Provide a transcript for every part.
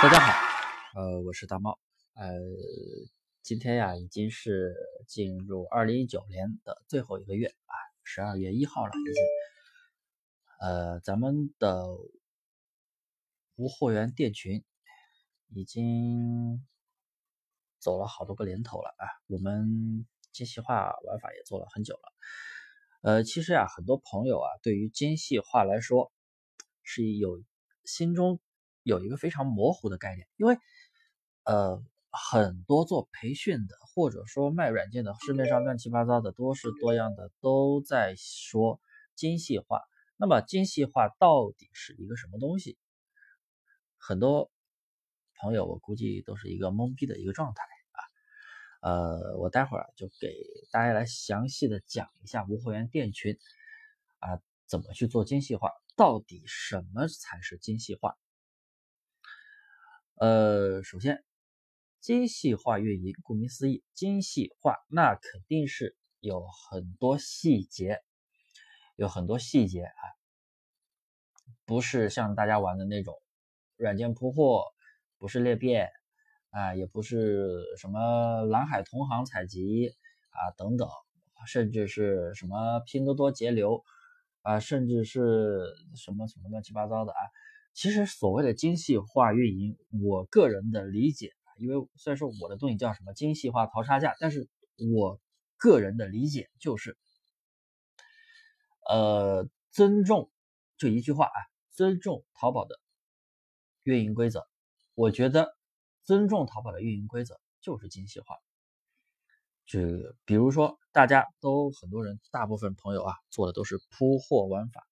大家好，呃，我是大猫，呃，今天呀已经是进入二零一九年的最后一个月啊，十二月一号了已经，呃，咱们的无货源店群已经走了好多个年头了啊，我们精细化玩法也做了很久了，呃，其实呀，很多朋友啊，对于精细化来说是有心中。有一个非常模糊的概念，因为呃很多做培训的或者说卖软件的，市面上乱七八糟的多式多样的都在说精细化。那么精细化到底是一个什么东西？很多朋友我估计都是一个懵逼的一个状态啊。呃，我待会儿就给大家来详细的讲一下无货源店群啊怎么去做精细化，到底什么才是精细化？呃，首先，精细化运营，顾名思义，精细化那肯定是有很多细节，有很多细节啊，不是像大家玩的那种软件铺货，不是裂变啊，也不是什么蓝海同行采集啊等等，甚至是什么拼多多节流啊，甚至是什么什么乱七八糟的啊。其实所谓的精细化运营，我个人的理解啊，因为虽然说我的东西叫什么精细化淘差价，但是我个人的理解就是，呃，尊重，就一句话啊，尊重淘宝的运营规则。我觉得尊重淘宝的运营规则就是精细化。就比如说，大家都很多人，大部分朋友啊，做的都是铺货玩法，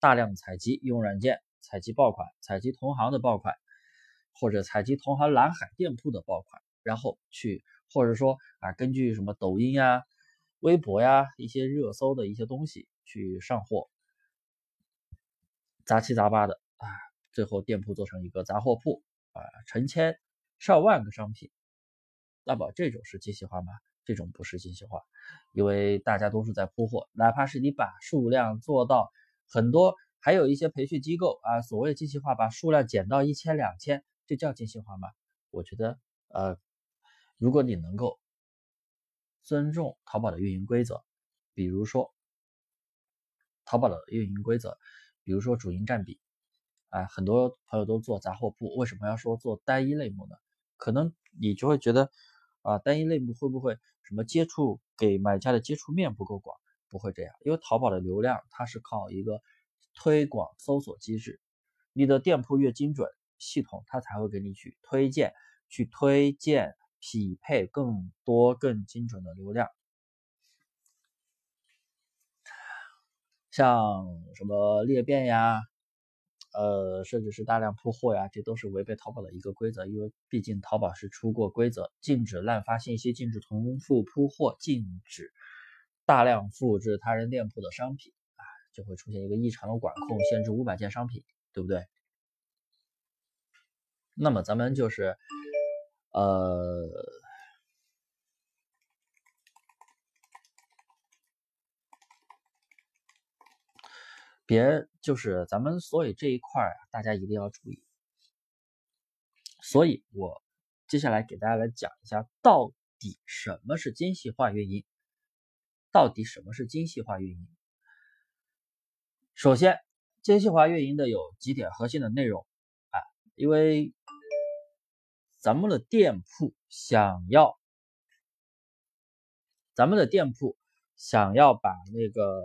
大量采集用软件。采集爆款，采集同行的爆款，或者采集同行蓝海店铺的爆款，然后去，或者说啊，根据什么抖音呀、微博呀一些热搜的一些东西去上货，杂七杂八的啊，最后店铺做成一个杂货铺啊，成千上万个商品，那么这种是精细化吗？这种不是精细化，因为大家都是在铺货，哪怕是你把数量做到很多。还有一些培训机构啊，所谓的精细化，把数量减到一千、两千，这叫精细化吗？我觉得，呃，如果你能够尊重淘宝的运营规则，比如说淘宝的运营规则，比如说主营占比，啊，很多朋友都做杂货铺，为什么要说做单一类目呢？可能你就会觉得，啊，单一类目会不会什么接触给买家的接触面不够广？不会这样，因为淘宝的流量它是靠一个。推广搜索机制，你的店铺越精准，系统它才会给你去推荐，去推荐匹配更多更精准的流量。像什么裂变呀，呃，甚至是大量铺货呀，这都是违背淘宝的一个规则，因为毕竟淘宝是出过规则，禁止滥发信息，禁止重复铺货，禁止大量复制他人店铺的商品。就会出现一个异常的管控，限制五百件商品，对不对？那么咱们就是，呃，别就是咱们所以这一块儿大家一定要注意。所以我接下来给大家来讲一下，到底什么是精细化运营？到底什么是精细化运营？首先，精细化运营的有几点核心的内容啊，因为咱们的店铺想要，咱们的店铺想要把那个，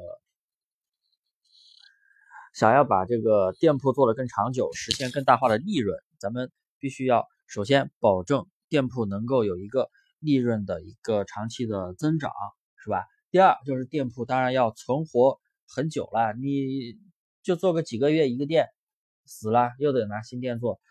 想要把这个店铺做得更长久，实现更大化的利润，咱们必须要首先保证店铺能够有一个利润的一个长期的增长，是吧？第二就是店铺当然要存活。很久了，你就做个几个月一个店死了，又得拿新店做。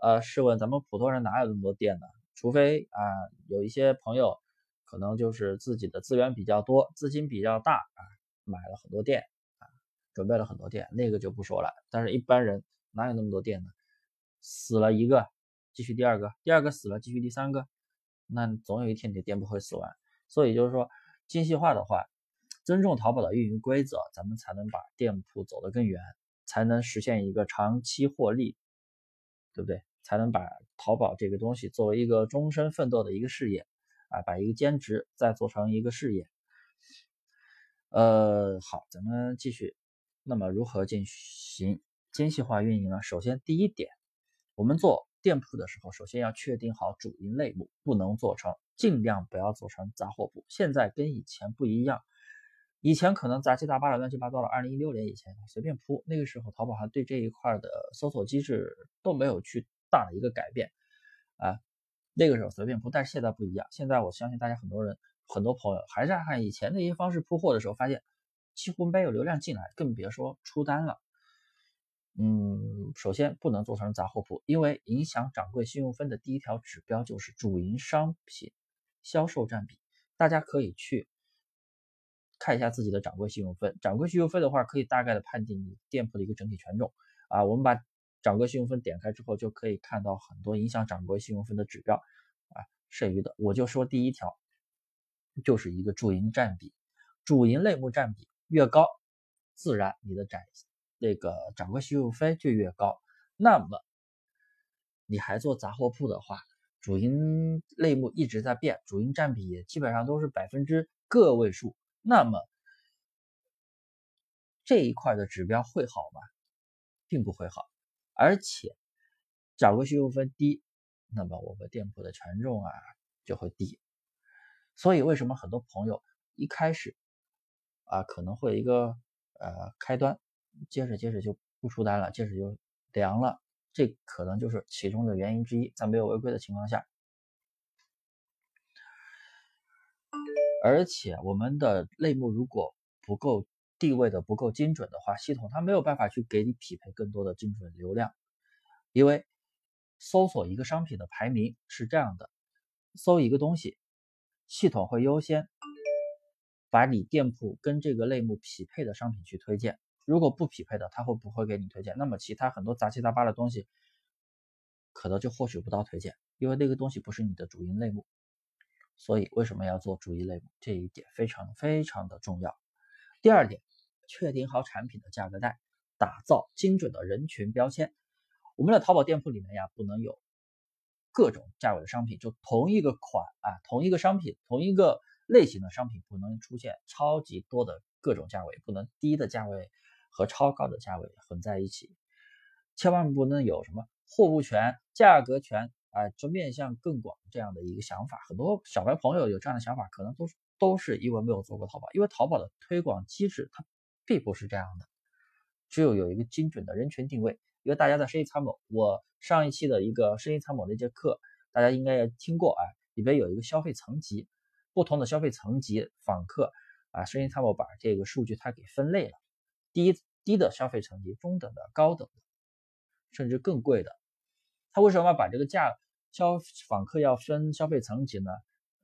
呃，试问咱们普通人哪有那么多店呢？除非啊，有一些朋友可能就是自己的资源比较多，资金比较大啊，买了很多店啊，准备了很多店，那个就不说了。但是一般人哪有那么多店呢？死了一个，继续第二个，第二个死了，继续第三个，那总有一天你的店铺会死完。所以就是说，精细化的话。尊重淘宝的运营规则，咱们才能把店铺走得更远，才能实现一个长期获利，对不对？才能把淘宝这个东西作为一个终身奋斗的一个事业啊，把一个兼职再做成一个事业。呃，好，咱们继续。那么如何进行精细化运营呢？首先，第一点，我们做店铺的时候，首先要确定好主营类目，不能做成，尽量不要做成杂货铺。现在跟以前不一样，以前可能杂七杂八的、乱七八糟的。二零一六年以前随便铺，那个时候淘宝还对这一块的搜索机制都没有去大的一个改变啊，那个时候随便铺。但是现在不一样，现在我相信大家很多人。很多朋友还是按以前那些方式铺货的时候，发现几乎没有流量进来，更别说出单了。嗯，首先不能做成杂货铺，因为影响掌柜信用分的第一条指标就是主营商品销售占比。大家可以去看一下自己的掌柜信用分，掌柜信用分的话，可以大概的判定你店铺的一个整体权重啊。我们把掌柜信用分点开之后，就可以看到很多影响掌柜信用分的指标啊。剩余的我就说第一条。就是一个主营占比，主营类目占比越高，自然你的展那个掌柜信用分就越高。那么你还做杂货铺的话，主营类目一直在变，主营占比也基本上都是百分之个位数。那么这一块的指标会好吗？并不会好，而且掌柜信用分低，那么我们店铺的权重啊就会低。所以，为什么很多朋友一开始啊可能会一个呃开端，接着接着就不出单了，接着就凉了，这可能就是其中的原因之一。在没有违规的情况下，而且我们的类目如果不够地位的不够精准的话，系统它没有办法去给你匹配更多的精准流量，因为搜索一个商品的排名是这样的，搜一个东西。系统会优先把你店铺跟这个类目匹配的商品去推荐，如果不匹配的，它会不会给你推荐？那么其他很多杂七杂八的东西，可能就获取不到推荐，因为那个东西不是你的主营类目。所以为什么要做主营类目？这一点非常非常的重要。第二点，确定好产品的价格带，打造精准的人群标签。我们的淘宝店铺里面呀，不能有。各种价位的商品，就同一个款啊，同一个商品，同一个类型的商品，不能出现超级多的各种价位，不能低的价位和超高的价位混在一起，千万不能有什么货物权、价格权啊，就面向更广这样的一个想法。很多小白朋友有这样的想法，可能都是都是因为没有做过淘宝，因为淘宝的推广机制它并不是这样的，只有有一个精准的人群定位。因为大家在生意参谋，我上一期的一个生意参谋的一节课，大家应该也听过啊，里边有一个消费层级，不同的消费层级访客啊，生意参谋把这个数据它给分类了，低低的消费层级、中等的、高等的，甚至更贵的，他为什么要把这个价消访客要分消费层级呢？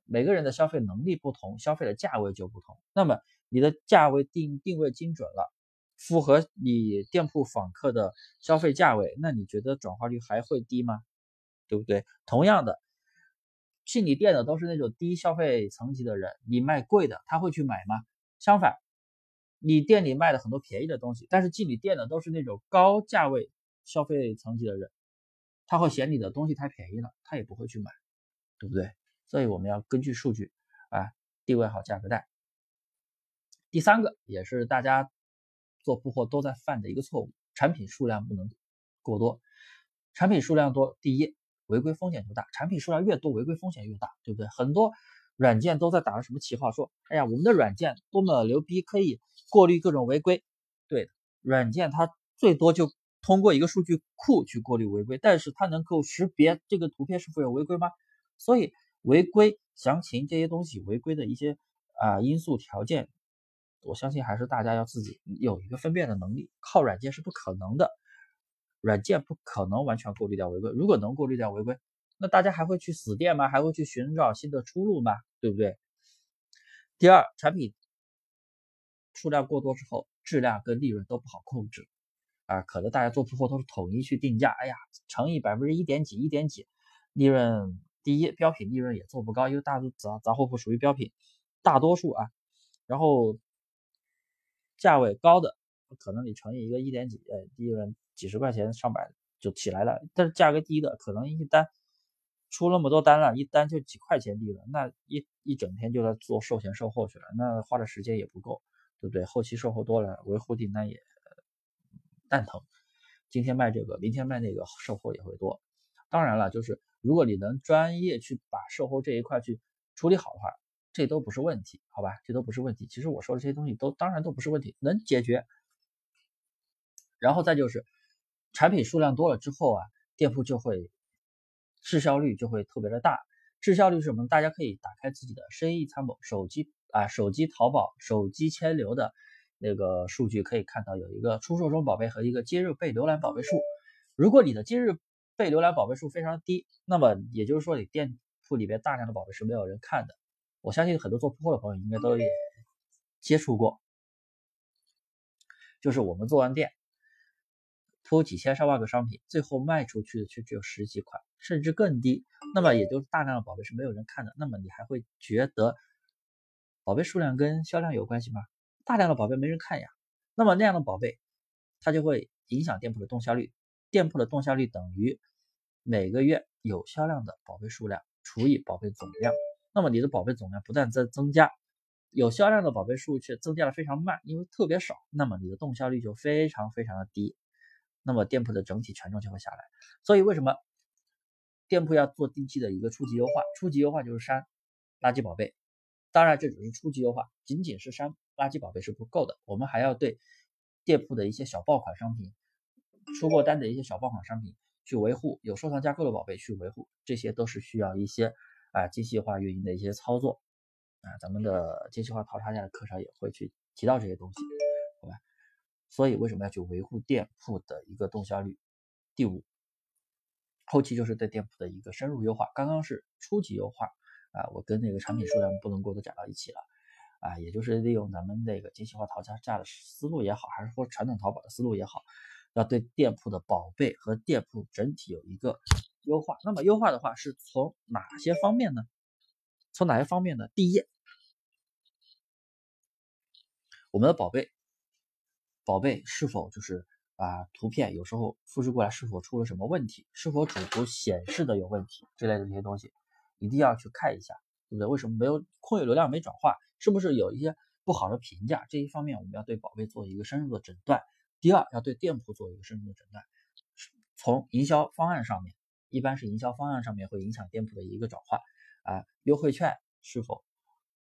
每个人的消费能力不同，消费的价位就不同，那么你的价位定定位精准了。符合你店铺访客的消费价位，那你觉得转化率还会低吗？对不对？同样的，进你店的都是那种低消费层级的人，你卖贵的，他会去买吗？相反，你店里卖的很多便宜的东西，但是进你店的都是那种高价位消费层级的人，他会嫌你的东西太便宜了，他也不会去买，对不对？所以我们要根据数据啊，定位好价格带。第三个也是大家。做铺货都在犯的一个错误，产品数量不能过多。产品数量多，第一，违规风险就大。产品数量越多，违规风险越大，对不对？很多软件都在打着什么旗号，说，哎呀，我们的软件多么牛逼，可以过滤各种违规。对的，软件它最多就通过一个数据库去过滤违规，但是它能够识别这个图片是否有违规吗？所以违规详情这些东西，违规的一些啊因素条件。我相信还是大家要自己有一个分辨的能力，靠软件是不可能的，软件不可能完全过滤掉违规。如果能过滤掉违规，那大家还会去死店吗？还会去寻找新的出路吗？对不对？第二，产品数量过多之后，质量跟利润都不好控制啊。可能大家做铺货都是统一去定价，哎呀，乘以百分之一点几、一点几，利润第一，标品利润也做不高，因为大多杂杂货铺属于标品，大多数啊，然后。价位高的，可能你乘以一个一点几，呃，利润几十块钱、上百，就起来了。但是价格低的可能一单出那么多单了，一单就几块钱利润，那一一整天就在做售前售后去了，那花的时间也不够，对不对？后期售后多了，维护订单也蛋疼。今天卖这个，明天卖那个，售后也会多。当然了，就是如果你能专业去把售后这一块去处理好的话。这都不是问题，好吧？这都不是问题。其实我说的这些东西都当然都不是问题，能解决。然后再就是产品数量多了之后啊，店铺就会滞销率就会特别的大。滞销率是什么？大家可以打开自己的生意参谋手机啊，手机淘宝、手机千流的那个数据，可以看到有一个出售中宝贝和一个今日被浏览宝贝数。如果你的今日被浏览宝贝数非常低，那么也就是说你店铺里边大量的宝贝是没有人看的。我相信很多做铺货的朋友应该都也接触过，就是我们做完店铺几千上万个商品，最后卖出去的却只有十几款，甚至更低。那么也就是大量的宝贝是没有人看的。那么你还会觉得宝贝数量跟销量有关系吗？大量的宝贝没人看呀。那么那样的宝贝，它就会影响店铺的动销率。店铺的动销率等于每个月有销量的宝贝数量除以宝贝总量。那么你的宝贝总量不断在增加，有销量的宝贝数却增加的非常慢，因为特别少，那么你的动销率就非常非常的低，那么店铺的整体权重就会下来。所以为什么店铺要做定期的一个初级优化？初级优化就是删垃圾宝贝，当然这只是初级优化，仅仅是删垃圾宝贝是不够的，我们还要对店铺的一些小爆款商品、出过单的一些小爆款商品去维护，有收藏加购的宝贝去维护，这些都是需要一些。啊，精细化运营的一些操作，啊，咱们的精细化淘差价的课程也会去提到这些东西，好吧？所以为什么要去维护店铺的一个动销率？第五，后期就是对店铺的一个深入优化。刚刚是初级优化，啊，我跟那个产品数量不能过都讲到一起了，啊，也就是利用咱们那个精细化淘价价的思路也好，还是说传统淘宝的思路也好，要对店铺的宝贝和店铺整体有一个。优化，那么优化的话是从哪些方面呢？从哪些方面呢？第一，我们的宝贝，宝贝是否就是啊图片有时候复制过来是否出了什么问题？是否主图显示的有问题之类的这些东西，一定要去看一下，对不对？为什么没有空有流量没转化？是不是有一些不好的评价？这一方面我们要对宝贝做一个深入的诊断。第二，要对店铺做一个深入的诊断，从营销方案上面。一般是营销方案上面会影响店铺的一个转化啊，优惠券是否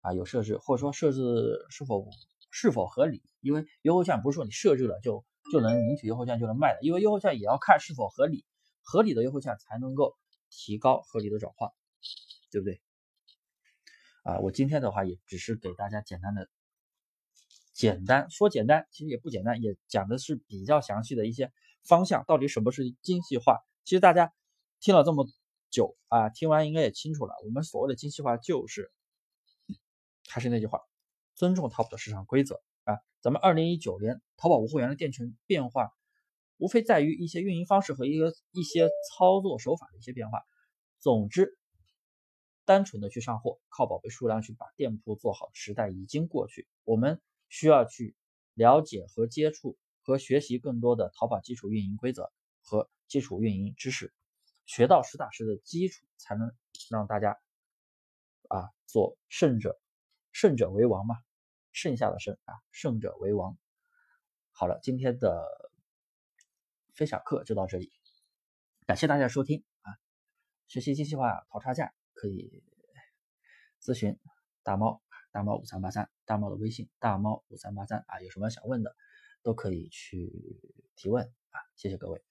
啊有设置，或者说设置是否是否合理？因为优惠券不是说你设置了就就能领取优惠券就能卖的，因为优惠券也要看是否合理，合理的优惠券才能够提高合理的转化，对不对？啊，我今天的话也只是给大家简单的简单说简单，其实也不简单，也讲的是比较详细的一些方向，到底什么是精细化？其实大家。听了这么久啊，听完应该也清楚了。我们所谓的精细化，就是还是那句话，尊重淘宝的市场规则啊。咱们二零一九年淘宝无货源的店群变化，无非在于一些运营方式和一个一些操作手法的一些变化。总之，单纯的去上货，靠宝贝数量去把店铺做好时代已经过去。我们需要去了解和接触和学习更多的淘宝基础运营规则和基础运营知识。学到实打实的基础，才能让大家啊做胜者，胜者为王嘛，剩下的胜啊，胜者为王。好了，今天的分享课就到这里，感谢大家收听啊。学习精细化淘差价可以咨询大猫，大猫五三八三，大猫的微信大猫五三八三啊，有什么想问的都可以去提问啊，谢谢各位。